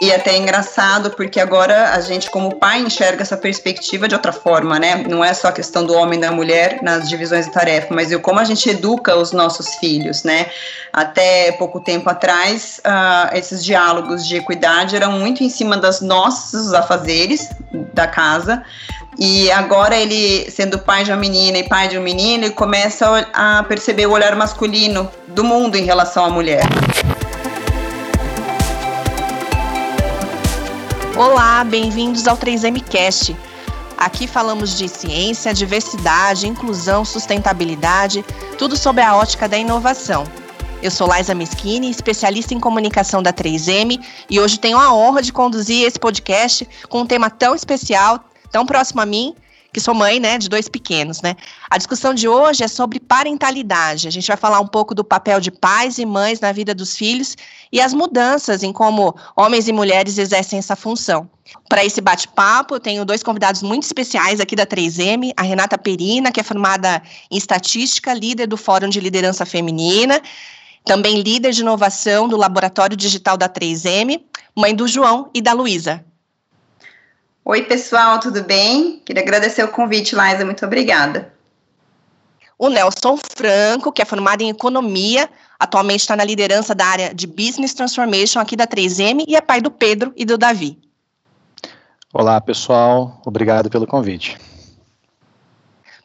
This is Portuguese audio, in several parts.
E até é engraçado, porque agora a gente, como pai, enxerga essa perspectiva de outra forma, né? Não é só a questão do homem e da mulher nas divisões de tarefa, mas como a gente educa os nossos filhos, né? Até pouco tempo atrás, uh, esses diálogos de equidade eram muito em cima dos nossos afazeres da casa, e agora ele, sendo pai de uma menina e pai de um menino, ele começa a perceber o olhar masculino do mundo em relação à mulher. Olá, bem-vindos ao 3MCast. Aqui falamos de ciência, diversidade, inclusão, sustentabilidade, tudo sobre a ótica da inovação. Eu sou Laisa Meschini, especialista em comunicação da 3M, e hoje tenho a honra de conduzir esse podcast com um tema tão especial, tão próximo a mim, que sou mãe, né, de dois pequenos, né? A discussão de hoje é sobre parentalidade. A gente vai falar um pouco do papel de pais e mães na vida dos filhos e as mudanças em como homens e mulheres exercem essa função. Para esse bate-papo, eu tenho dois convidados muito especiais aqui da 3M, a Renata Perina, que é formada em estatística, líder do Fórum de Liderança Feminina, também líder de inovação do Laboratório Digital da 3M, mãe do João e da Luísa. Oi, pessoal, tudo bem? Queria agradecer o convite, Laisa, muito obrigada. O Nelson Franco, que é formado em economia, atualmente está na liderança da área de Business Transformation aqui da 3M e é pai do Pedro e do Davi. Olá, pessoal, obrigado pelo convite.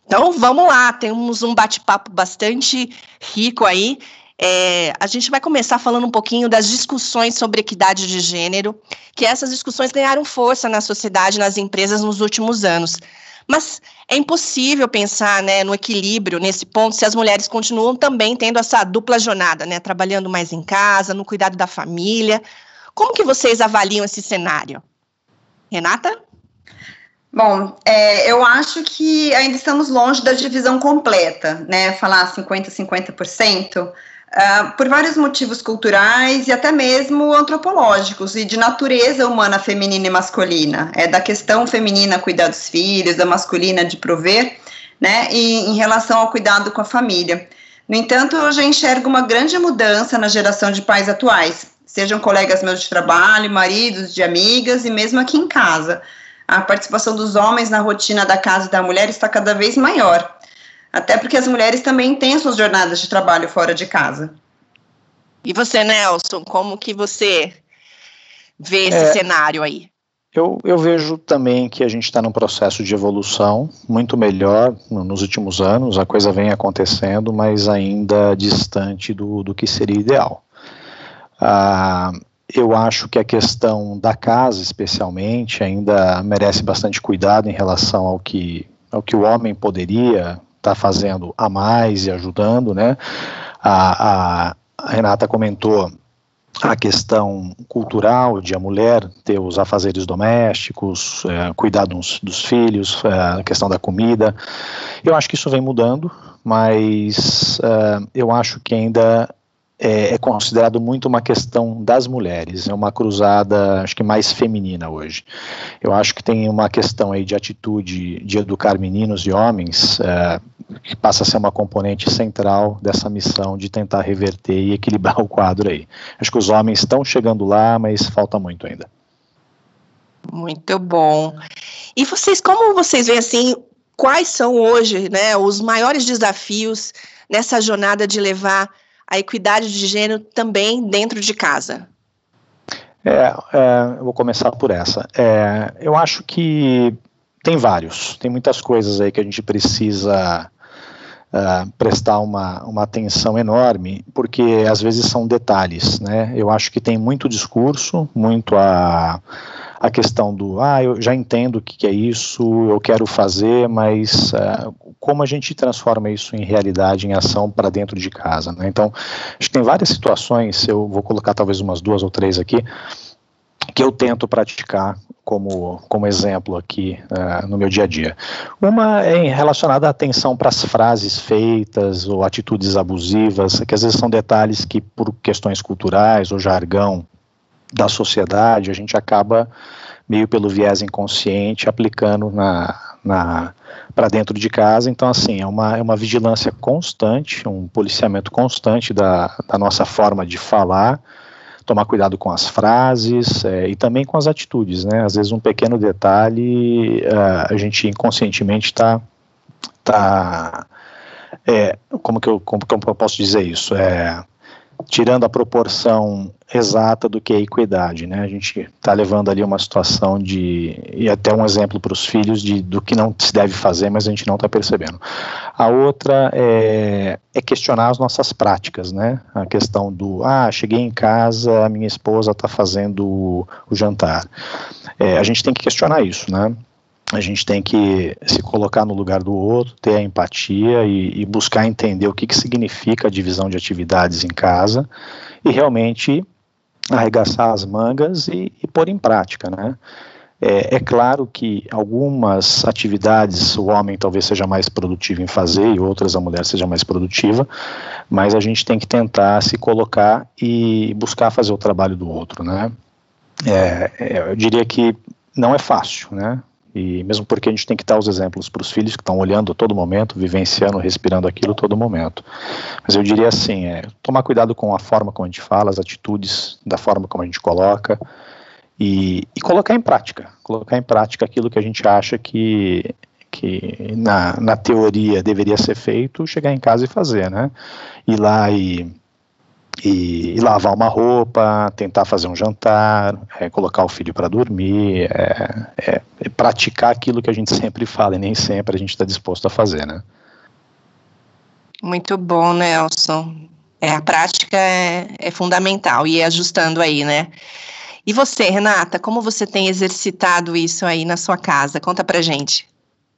Então vamos lá, temos um bate-papo bastante rico aí. É, a gente vai começar falando um pouquinho das discussões sobre equidade de gênero, que essas discussões ganharam força na sociedade, nas empresas nos últimos anos. Mas é impossível pensar né, no equilíbrio nesse ponto se as mulheres continuam também tendo essa dupla jornada, né, trabalhando mais em casa, no cuidado da família. Como que vocês avaliam esse cenário? Renata? Bom, é, eu acho que ainda estamos longe da divisão completa, né? Falar 50%, 50%. Uh, por vários motivos culturais e até mesmo antropológicos e de natureza humana feminina e masculina. É da questão feminina cuidar dos filhos, da masculina de prover, né? E em relação ao cuidado com a família. No entanto, eu já enxergo uma grande mudança na geração de pais atuais, sejam colegas meus de trabalho, maridos de amigas e mesmo aqui em casa. A participação dos homens na rotina da casa e da mulher está cada vez maior. Até porque as mulheres também têm suas jornadas de trabalho fora de casa. E você, Nelson, como que você vê esse é, cenário aí? Eu, eu, vejo também que a gente está num processo de evolução muito melhor nos últimos anos, a coisa vem acontecendo, mas ainda distante do, do que seria ideal. Ah, eu acho que a questão da casa, especialmente, ainda merece bastante cuidado em relação ao que, ao que o homem poderia está fazendo a mais e ajudando, né? A, a, Renata comentou a questão cultural de a mulher ter os afazeres domésticos, é, cuidar dos, dos filhos, é, a questão da comida. Eu acho que isso vem mudando, mas é, eu acho que ainda é, é, considerado muito uma questão das mulheres, é uma cruzada, acho que mais feminina hoje. Eu acho que tem uma questão aí de atitude de educar meninos e homens, é, que passa a ser uma componente central dessa missão de tentar reverter e equilibrar o quadro aí. Acho que os homens estão chegando lá, mas falta muito ainda. Muito bom. E vocês, como vocês veem assim, quais são hoje, né, os maiores desafios nessa jornada de levar a equidade de gênero também dentro de casa? É, é, eu vou começar por essa. É, eu acho que tem vários, tem muitas coisas aí que a gente precisa uh, prestar uma, uma atenção enorme, porque às vezes são detalhes, né? Eu acho que tem muito discurso, muito a a questão do, ah, eu já entendo o que, que é isso, eu quero fazer, mas uh, como a gente transforma isso em realidade, em ação para dentro de casa, né? Então, acho que tem várias situações, eu vou colocar talvez umas duas ou três aqui, que eu tento praticar como, como exemplo aqui uh, no meu dia a dia. Uma é relacionada à atenção para as frases feitas ou atitudes abusivas, que às vezes são detalhes que, por questões culturais ou jargão, da sociedade, a gente acaba meio pelo viés inconsciente aplicando na, para dentro de casa. Então, assim, é uma, é uma vigilância constante, um policiamento constante da, da nossa forma de falar, tomar cuidado com as frases é, e também com as atitudes, né? Às vezes um pequeno detalhe uh, a gente inconscientemente está tá, é, como que eu como que eu posso dizer isso? É, tirando a proporção exata do que é equidade, né? A gente está levando ali uma situação de e até um exemplo para os filhos de do que não se deve fazer, mas a gente não está percebendo. A outra é, é, questionar as nossas práticas, né? A questão do ah, cheguei em casa, a minha esposa está fazendo o, o jantar. É, a gente tem que questionar isso, né? A gente tem que se colocar no lugar do outro, ter a empatia e, e, buscar entender o que, que significa a divisão de atividades em casa e realmente arregaçar as mangas e, e pôr em prática, né? É, é, claro que algumas atividades o homem talvez seja mais produtivo em fazer e outras a mulher seja mais produtiva, mas a gente tem que tentar se colocar e buscar fazer o trabalho do outro, né? É, é eu diria que não é fácil, né? E mesmo porque a gente tem que dar os exemplos para os filhos que estão olhando a todo momento, vivenciando, respirando aquilo todo momento. Mas eu diria assim, é, tomar cuidado com a forma como a gente fala, as atitudes, da forma como a gente coloca, e, e colocar em prática, colocar em prática aquilo que a gente acha que, que na, na teoria deveria ser feito, chegar em casa e fazer, né? Ir lá e e, e, lavar uma roupa, tentar fazer um jantar, é, colocar o filho para dormir, é, é, é, praticar aquilo que a gente sempre fala e nem sempre a gente está disposto a fazer, né? Muito bom, Nelson. É, a prática é, é fundamental e ajustando aí, né? E você, Renata, como você tem exercitado isso aí na sua casa? Conta pra gente.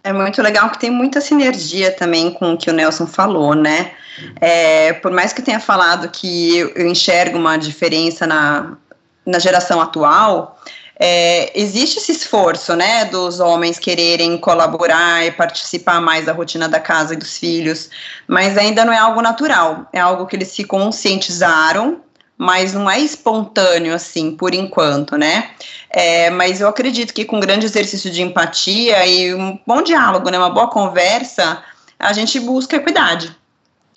É muito legal que tem muita sinergia também com o que o Nelson falou, né? É, por mais que tenha falado que eu enxergo uma diferença na, na geração atual, é, existe esse esforço, né, dos homens quererem colaborar e participar mais da rotina da casa e dos filhos, mas ainda não é algo natural, é algo que eles se conscientizaram mas não é espontâneo assim, por enquanto, né? É, mas eu acredito que com grande exercício de empatia e um bom diálogo, né, uma boa conversa, a gente busca equidade.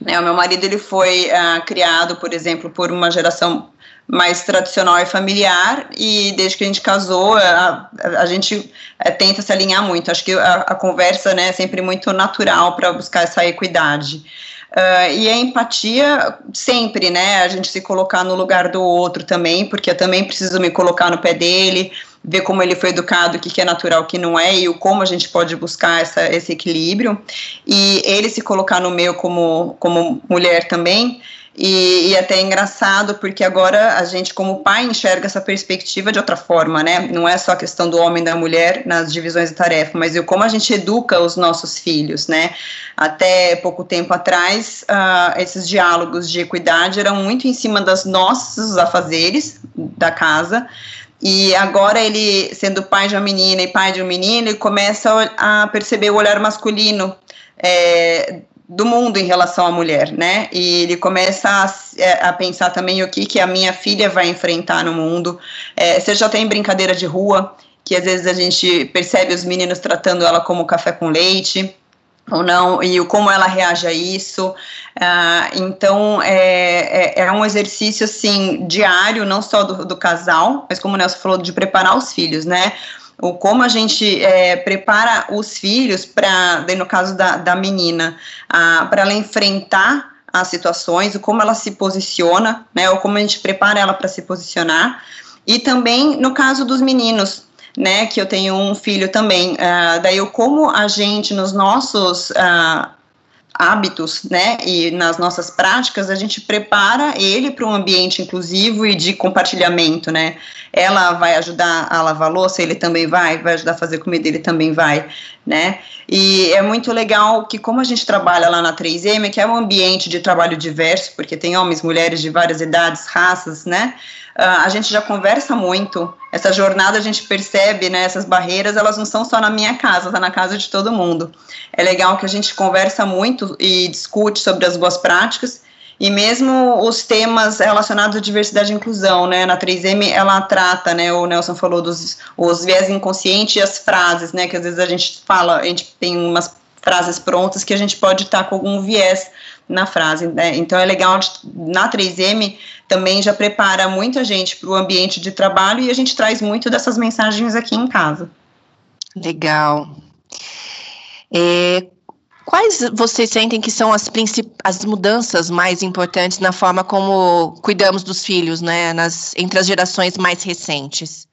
Né? O meu marido ele foi uh, criado, por exemplo, por uma geração mais tradicional e familiar e desde que a gente casou a, a, gente é, tenta se alinhar muito. Acho que a, a conversa né, é sempre muito natural para buscar essa equidade. Uh, e a empatia sempre, né? A gente se colocar no lugar do outro também, porque eu também preciso me colocar no pé dele, ver como ele foi educado, o que, que é natural, o que não é, e o como a gente pode buscar essa, esse equilíbrio. E ele se colocar no meio como, como mulher também. E, e, até é engraçado, porque agora a gente, como pai, enxerga essa perspectiva de outra forma, né? Não é só a questão do homem e da mulher nas divisões de tarefa, mas o como a gente educa os nossos filhos, né? Até pouco tempo atrás, uh, esses diálogos de equidade eram muito em cima dos nossos afazeres da casa. E agora ele, sendo pai de uma menina e pai de um menino, ele começa a perceber o olhar masculino é, do mundo em relação à mulher, né? E ele começa a, é, a, pensar também o que, que a minha filha vai enfrentar no mundo. É, você já tem brincadeira de rua, que às vezes a gente percebe os meninos tratando ela como café com leite ou não, e como ela reage a isso. Uh, então, é, é, é, um exercício, assim, diário, não só do, do casal, mas como o Nelson falou, de preparar os filhos, né? O como a gente é, prepara os filhos para, no caso da, da menina, para ela enfrentar as situações, o como ela se posiciona, né, ou como a gente prepara ela para se posicionar, e também no caso dos meninos, né, que eu tenho um filho também, uh, daí o como a gente nos nossos uh, hábitos, né, e nas nossas práticas, a gente prepara ele para um ambiente inclusivo e de compartilhamento, né. Ela vai ajudar a lavar louça, ele também vai, vai ajudar a fazer comida, ele também vai, né. E é muito legal que como a gente trabalha lá na 3M, que é um ambiente de trabalho diverso, porque tem homens, mulheres de várias idades, raças, né, a gente já conversa muito. Essa jornada a gente percebe, né, essas barreiras, elas não são só na minha casa, tá na casa de todo mundo. É legal que a gente conversa muito e discute sobre as boas práticas e mesmo os temas relacionados à diversidade e inclusão, né, na 3M ela trata, né, o Nelson falou dos os viés inconscientes e as frases, né, que às vezes a gente fala, a gente tem umas frases prontas que a gente pode estar com algum viés na frase. Né? Então é legal, na 3M também já prepara muita gente para o ambiente de trabalho e a gente traz muito dessas mensagens aqui em casa. Legal. É, quais vocês sentem que são as, as mudanças mais importantes na forma como cuidamos dos filhos, né, nas, entre as gerações mais recentes?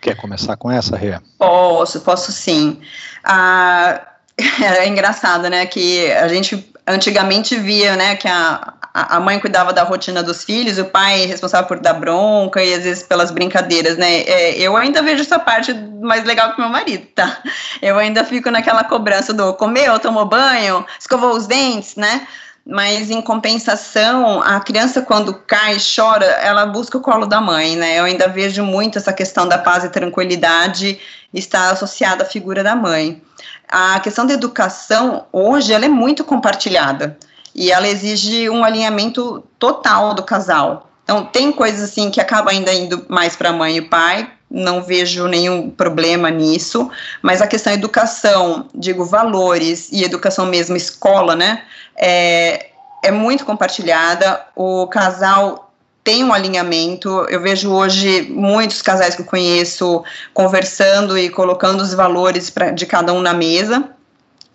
Quer começar com essa, Rê? Posso, posso sim. Ah, é engraçado, né, que a gente antigamente via, né, que a, a mãe cuidava da rotina dos filhos, o pai responsável por dar bronca e às vezes pelas brincadeiras, né? É, eu ainda vejo essa parte mais legal que meu marido, tá? Eu ainda fico naquela cobrança do comeu, tomou banho, escovou os dentes, né? Mas em compensação, a criança quando cai, chora, ela busca o colo da mãe, né? Eu ainda vejo muito essa questão da paz e tranquilidade estar associada à figura da mãe. A questão da educação hoje ela é muito compartilhada. E ela exige um alinhamento total do casal. Então, tem coisas assim que acaba ainda indo mais para a mãe e pai, não vejo nenhum problema nisso, mas a questão educação, digo, valores e educação mesmo, escola, né, é, é muito compartilhada, o casal tem um alinhamento, eu vejo hoje muitos casais que eu conheço conversando e colocando os valores pra, de cada um na mesa,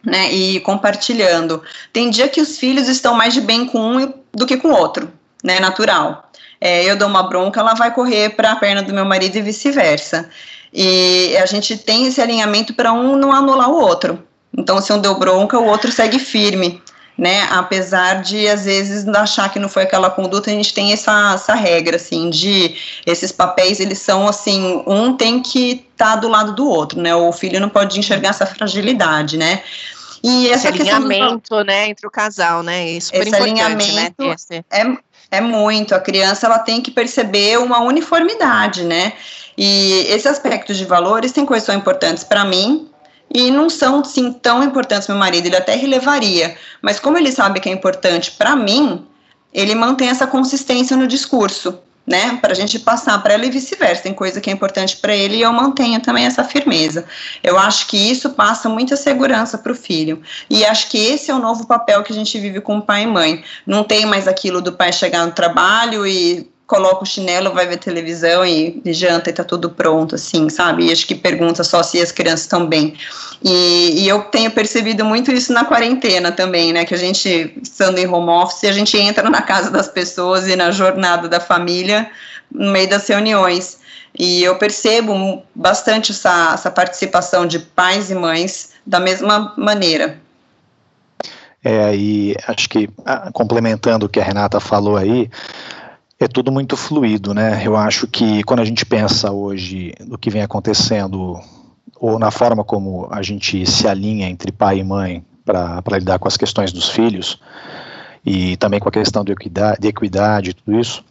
né, e compartilhando. Tem dia que os filhos estão mais de bem com um do que com o outro, né, natural. É, eu dou uma bronca, ela vai correr para a perna do meu marido e vice-versa. E a gente tem esse alinhamento para um não anular o outro. Então, se um deu bronca, o outro segue firme, né? Apesar de, às vezes, achar que não foi aquela conduta, a gente tem essa, essa regra, assim, de esses papéis, eles são, assim, um tem que estar tá do lado do outro, né? O filho não pode enxergar essa fragilidade, né? E essa esse alinhamento, do... né, entre o casal, né? Isso é super esse importante, né? Esse... É, é muito. A criança ela tem que perceber uma uniformidade, né? E esses aspectos de valores tem coisas que são importantes para mim e não são sim tão importantes meu marido. Ele até relevaria, mas como ele sabe que é importante para mim, ele mantém essa consistência no discurso né, para a gente passar para ela e vice-versa. Tem coisa que é importante para ele e eu mantenho também essa firmeza. Eu acho que isso passa muita segurança para o filho. E acho que esse é o novo papel que a gente vive com pai e mãe. Não tem mais aquilo do pai chegar no trabalho e coloca o chinelo, vai ver televisão e, janta e tá tudo pronto, assim, sabe? E acho que pergunta só se as crianças estão bem. E, e, eu tenho percebido muito isso na quarentena também, né? Que a gente, estando em home office, a gente entra na casa das pessoas e na jornada da família, no meio das reuniões. E eu percebo bastante essa, essa participação de pais e mães da mesma maneira. É, e acho que ah, complementando o que a Renata falou aí, é tudo muito fluido, né? Eu acho que quando a gente pensa hoje no que vem acontecendo, ou na forma como a gente se alinha entre pai e mãe para lidar com as questões dos filhos, e também com a questão de equidade, de equidade tudo isso,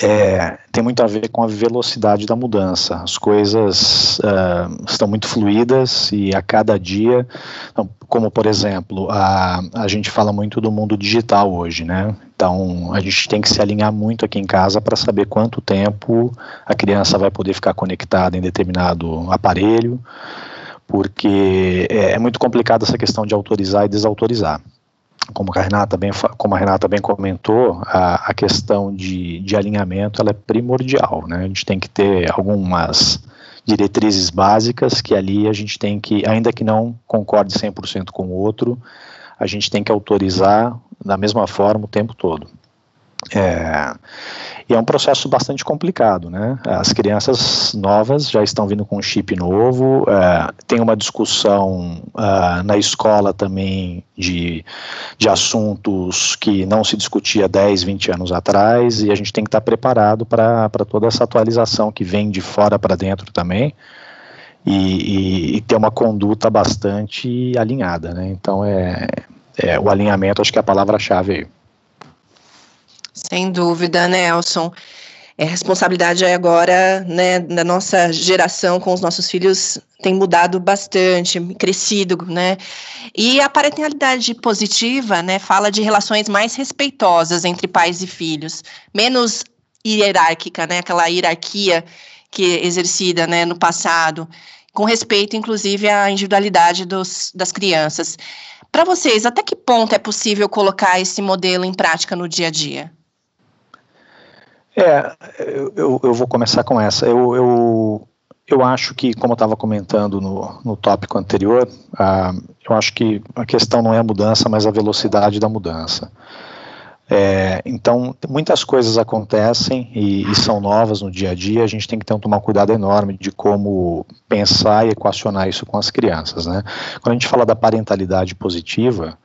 é, tem muito a ver com a velocidade da mudança. As coisas uh, estão muito fluídas e a cada dia, como por exemplo, a, a gente fala muito do mundo digital hoje, né? Então a gente tem que se alinhar muito aqui em casa para saber quanto tempo a criança vai poder ficar conectada em determinado aparelho, porque é, é muito complicado essa questão de autorizar e desautorizar como a Renata bem, como a Renata bem comentou, a, a questão de, de alinhamento ela é primordial, né? A gente tem que ter algumas diretrizes básicas que ali a gente tem que, ainda que não concorde 100% com o outro, a gente tem que autorizar da mesma forma o tempo todo. É, e é um processo bastante complicado, né? As crianças novas já estão vindo com um chip novo, é, tem uma discussão é, na escola também de, de assuntos que não se discutia 10, 20 anos atrás, e a gente tem que estar preparado para toda essa atualização que vem de fora para dentro também. E, e, e, ter uma conduta bastante alinhada, né? Então é, é o alinhamento, acho que é a palavra-chave aí. Sem dúvida, Nelson. É, a responsabilidade agora, né, da nossa geração com os nossos filhos tem mudado bastante, crescido, né? E a parentalidade positiva, né, fala de relações mais respeitosas entre pais e filhos, menos hierárquica, né, aquela hierarquia que é exercida, né, no passado com respeito, inclusive, à individualidade dos, das crianças. Para vocês, até que ponto é possível colocar esse modelo em prática no dia a dia? É, eu, eu vou começar com essa. Eu, eu, eu acho que, como eu estava comentando no, no tópico anterior, eu acho que a questão não é a mudança, mas a velocidade da mudança. É, então, muitas coisas acontecem e, e, são novas no dia a dia, a gente tem que ter um, tomar cuidado enorme de como pensar e equacionar isso com as crianças. Né? Quando a gente fala da parentalidade positiva,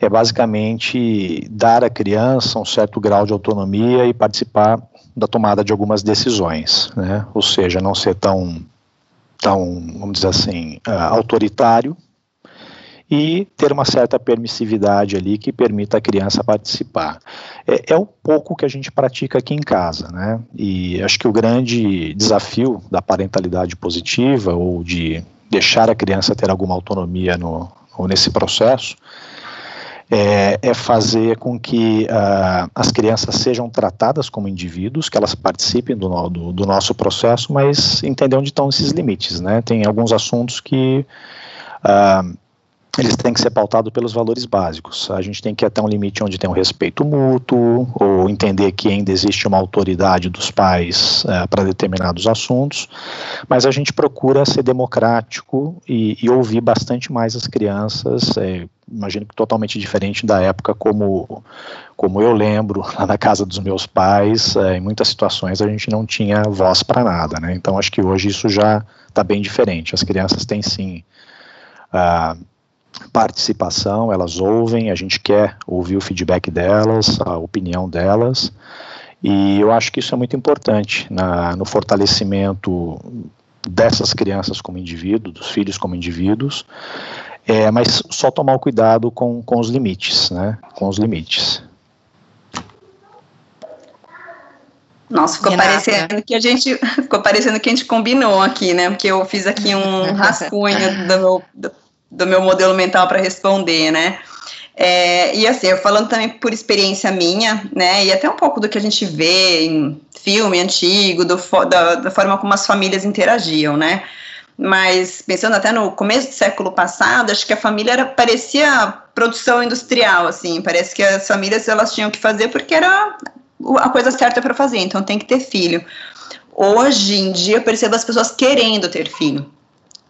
é basicamente dar à criança um certo grau de autonomia e participar da tomada de algumas decisões, né? ou seja, não ser tão, tão vamos dizer assim, uh, autoritário e ter uma certa permissividade ali que permita a criança participar. É, é o pouco que a gente pratica aqui em casa, né? E acho que o grande desafio da parentalidade positiva ou de deixar a criança ter alguma autonomia no, nesse processo é, é, fazer com que uh, as crianças sejam tratadas como indivíduos, que elas participem do, do, do, nosso processo, mas entender onde estão esses limites, né? Tem alguns assuntos que uh, eles têm que ser pautados pelos valores básicos. A gente tem que ir até um limite onde tem um respeito mútuo, ou entender que ainda existe uma autoridade dos pais é, para determinados assuntos, mas a gente procura ser democrático e, e ouvir bastante mais as crianças. É, imagino que totalmente diferente da época como, como eu lembro, lá na casa dos meus pais, é, em muitas situações a gente não tinha voz para nada, né? Então acho que hoje isso já está bem diferente. As crianças têm sim. Uh, participação, elas ouvem, a gente quer ouvir o feedback delas, a opinião delas, e eu acho que isso é muito importante na, no fortalecimento dessas crianças como indivíduos, dos filhos como indivíduos, é, mas só tomar o cuidado com, com os limites, né? Com os limites. Nossa, ficou Renata. parecendo que a gente ficou parecendo que a gente combinou aqui, né? Porque eu fiz aqui um rascunho do do, do meu modelo mental para responder, né? É, e assim, eu falando também por experiência minha, né, e até um pouco do que a gente vê em filme antigo, do, da, da forma como as famílias interagiam, né, mas pensando até no começo do século passado, acho que a família era, parecia produção industrial, assim, parece que as famílias elas tinham que fazer porque era a coisa certa para fazer, então tem que ter filho. Hoje em dia eu percebo as pessoas querendo ter filho,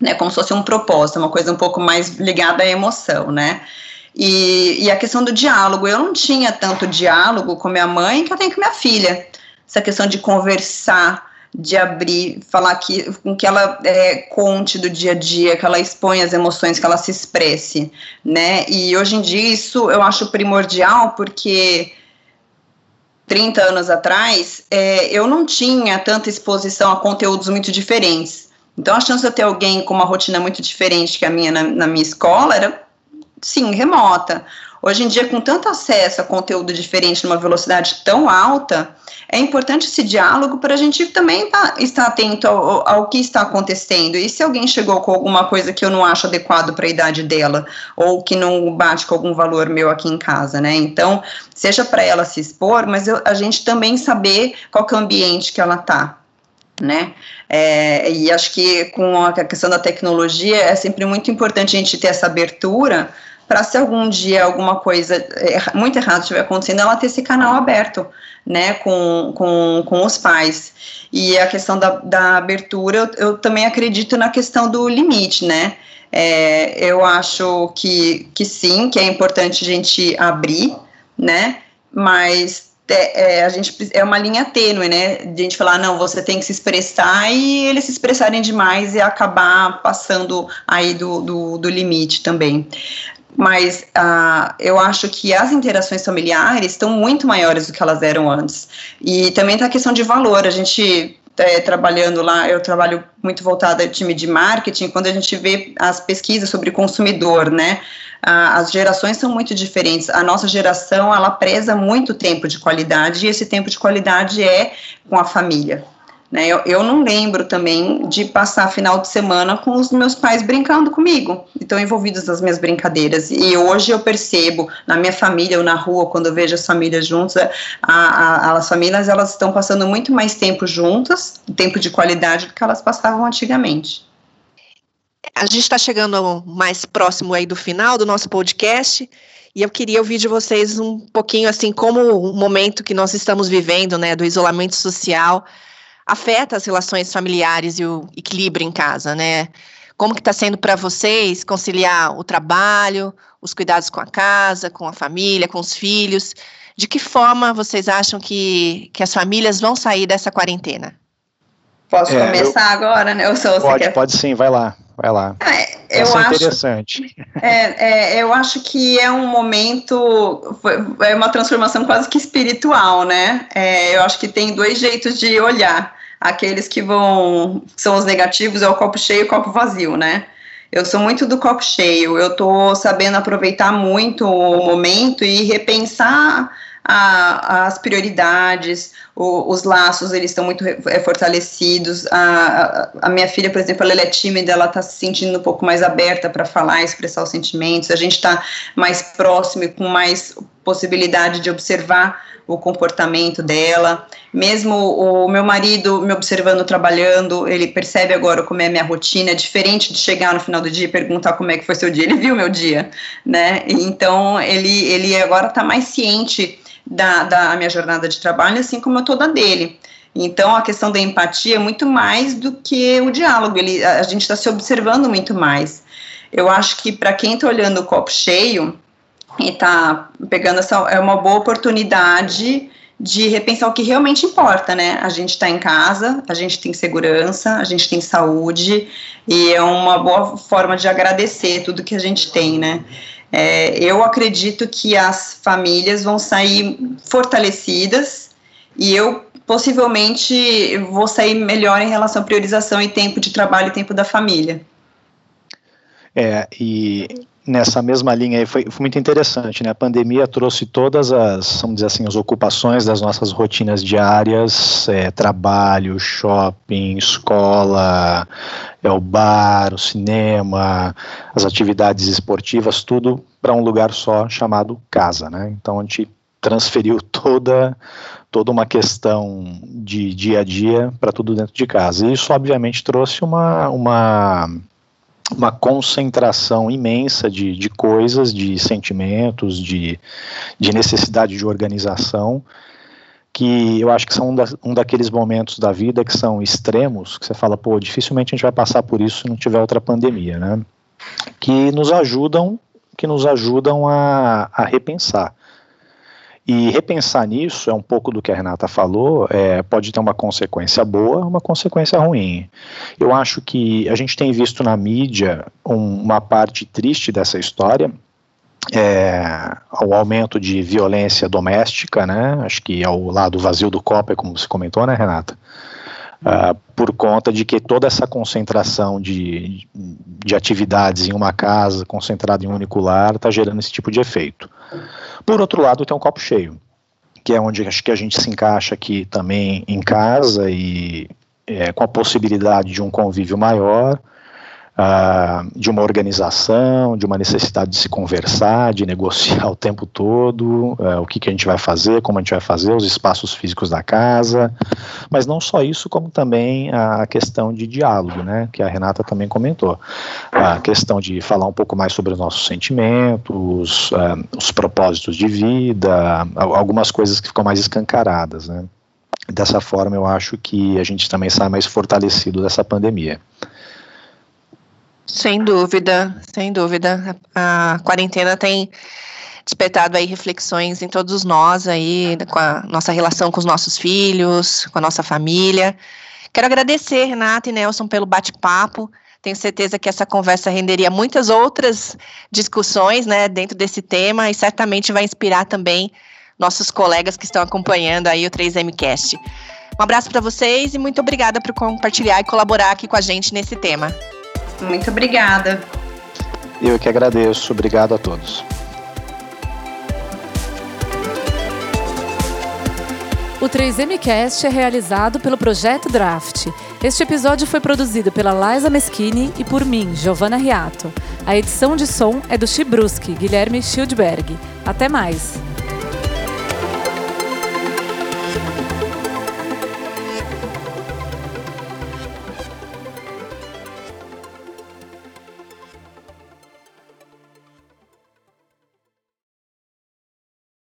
né, como se fosse um propósito, uma coisa um pouco mais ligada à emoção, né. E, e a questão do diálogo, eu não tinha tanto diálogo com minha mãe que eu tenho com minha filha. Essa questão de conversar, de abrir, falar que, com que ela é, conte do dia a dia, que ela exponha as emoções, que ela se expresse, né? E hoje em dia isso eu acho primordial porque 30 anos atrás é, eu não tinha tanta exposição a conteúdos muito diferentes. Então, a chance de eu ter alguém com uma rotina muito diferente que a minha na, na minha escola era, sim, remota. Hoje em dia, com tanto acesso a conteúdo diferente numa velocidade tão alta, é importante esse diálogo para a gente também tá, estar atento ao, ao, que está acontecendo. E se alguém chegou com alguma coisa que eu não acho adequado para a idade dela, ou que não bate com algum valor meu aqui em casa, né? Então, seja para ela se expor, mas eu, a gente também saber qual é o ambiente que ela está né? É, e acho que com a questão da tecnologia é sempre muito importante a gente ter essa abertura para se algum dia alguma coisa muito errada estiver acontecendo, ela ter esse canal aberto, né, com, com, com os pais. E a questão da, da abertura, eu, eu também acredito na questão do limite, né? É, eu acho que, que sim, que é importante a gente abrir, né? Mas é, a gente é uma linha tênue, né? De a gente falar, não, você tem que se expressar e eles se expressarem demais e acabar passando aí do, do, do limite também. Mas uh, eu acho que as interações familiares estão muito maiores do que elas eram antes. E também está a questão de valor. A gente é, trabalhando lá, eu trabalho muito voltada ao time de marketing, quando a gente vê as pesquisas sobre consumidor, né? as gerações são muito diferentes. A nossa geração, ela preza muito tempo de qualidade, e esse tempo de qualidade é com a família. Né? Eu, eu não lembro também de passar final de semana com os meus pais brincando comigo, estão envolvidos nas minhas brincadeiras. E hoje eu percebo na minha família ou na rua, quando eu vejo as famílias juntas, a, a, as famílias elas estão passando muito mais tempo juntas, tempo de qualidade, do que elas passavam antigamente. A gente está chegando mais próximo aí do final do nosso podcast e eu queria ouvir de vocês um pouquinho assim como o momento que nós estamos vivendo, né, do isolamento social afeta as relações familiares e o equilíbrio em casa, né? Como que está sendo para vocês conciliar o trabalho, os cuidados com a casa, com a família, com os filhos? De que forma vocês acham que, que as famílias vão sair dessa quarentena? Posso é, começar eu, agora, né? Eu sou, pode, quer... pode sim, vai lá, vai lá. É, eu acho, interessante. É, é, eu acho que é um momento, é uma transformação quase que espiritual, né? É, eu acho que tem dois jeitos de olhar. Aqueles que vão, são os negativos, é o copo cheio e o copo vazio, né? Eu sou muito do copo cheio, eu tô sabendo aproveitar muito o momento e repensar a, as prioridades, o, os laços, eles estão muito é, fortalecidos. A, a, a, minha filha, por exemplo, ela é tímida, ela está se sentindo um pouco mais aberta para falar, expressar os sentimentos. A gente está mais próximo e com mais possibilidade de observar o comportamento dela. Mesmo o meu marido me observando trabalhando, ele percebe agora como é a minha rotina, é diferente de chegar no final do dia e perguntar como é que foi seu dia. Ele viu meu dia, né? Então ele, ele agora está mais ciente da, da minha jornada de trabalho, assim como eu tô da dele. Então, a questão da empatia é muito mais do que o diálogo, ele, a gente está se observando muito mais. Eu acho que para quem está olhando o copo cheio e está pegando essa, é uma boa oportunidade de repensar o que realmente importa, né? A gente está em casa, a gente tem segurança, a gente tem saúde, e é uma boa forma de agradecer tudo que a gente tem, né? É, eu acredito que as famílias vão sair fortalecidas e eu possivelmente vou sair melhor em relação à priorização e tempo de trabalho e tempo da família. É, e nessa mesma linha aí foi, foi, muito interessante, né? A pandemia trouxe todas as, vamos dizer assim, as ocupações das nossas rotinas diárias, é, trabalho, shopping, escola, é o bar, o cinema, as atividades esportivas, tudo para um lugar só chamado casa, né? Então a gente transferiu toda toda uma questão de dia a dia para tudo dentro de casa. E isso obviamente trouxe uma uma uma concentração imensa de, de coisas, de sentimentos, de, de necessidade de organização, que eu acho que são um, da, um daqueles momentos da vida que são extremos, que você fala, pô, dificilmente a gente vai passar por isso se não tiver outra pandemia, né? Que nos ajudam, que nos ajudam a, a repensar. E repensar nisso é um pouco do que a Renata falou, é, pode ter uma consequência boa, uma consequência ruim. Eu acho que a gente tem visto na mídia um, uma parte triste dessa história, é, o aumento de violência doméstica, né? Acho que é o lado vazio do copo, é como você comentou, né, Renata? Uh, por conta de que toda essa concentração de, de atividades em uma casa, concentrada em um único lar, está gerando esse tipo de efeito. Por outro lado, tem um copo cheio, que é onde acho que a gente se encaixa aqui também em casa e é, com a possibilidade de um convívio maior, uh, de uma organização, de uma necessidade de se conversar, de negociar o tempo todo, uh, o que, que a gente vai fazer, como a gente vai fazer, os espaços físicos da casa, mas não só isso, como também a questão de diálogo, né, que a Renata também comentou, a questão de falar um pouco mais sobre os nossos sentimentos, uh, os propósitos de vida, algumas coisas que ficam mais escancaradas, né. Dessa forma, eu acho que a gente também sai mais fortalecido dessa pandemia. Sem dúvida, sem dúvida. A, quarentena tem despertado aí reflexões em todos nós aí, com a nossa relação com os nossos filhos, com a nossa família. Quero agradecer, Renata e Nelson, pelo bate-papo. Tenho certeza que essa conversa renderia muitas outras discussões, né, dentro desse tema e certamente vai inspirar também nossos colegas que estão acompanhando aí o 3Mcast. Um abraço para vocês e muito obrigada por compartilhar e colaborar aqui com a gente nesse tema. Muito obrigada. Eu que agradeço. Obrigado a todos. O 3MCast é realizado pelo Projeto Draft. Este episódio foi produzido pela Liza Meschini e por mim, Giovanna Riato. A edição de som é do Chibruski, Guilherme Schildberg. Até mais!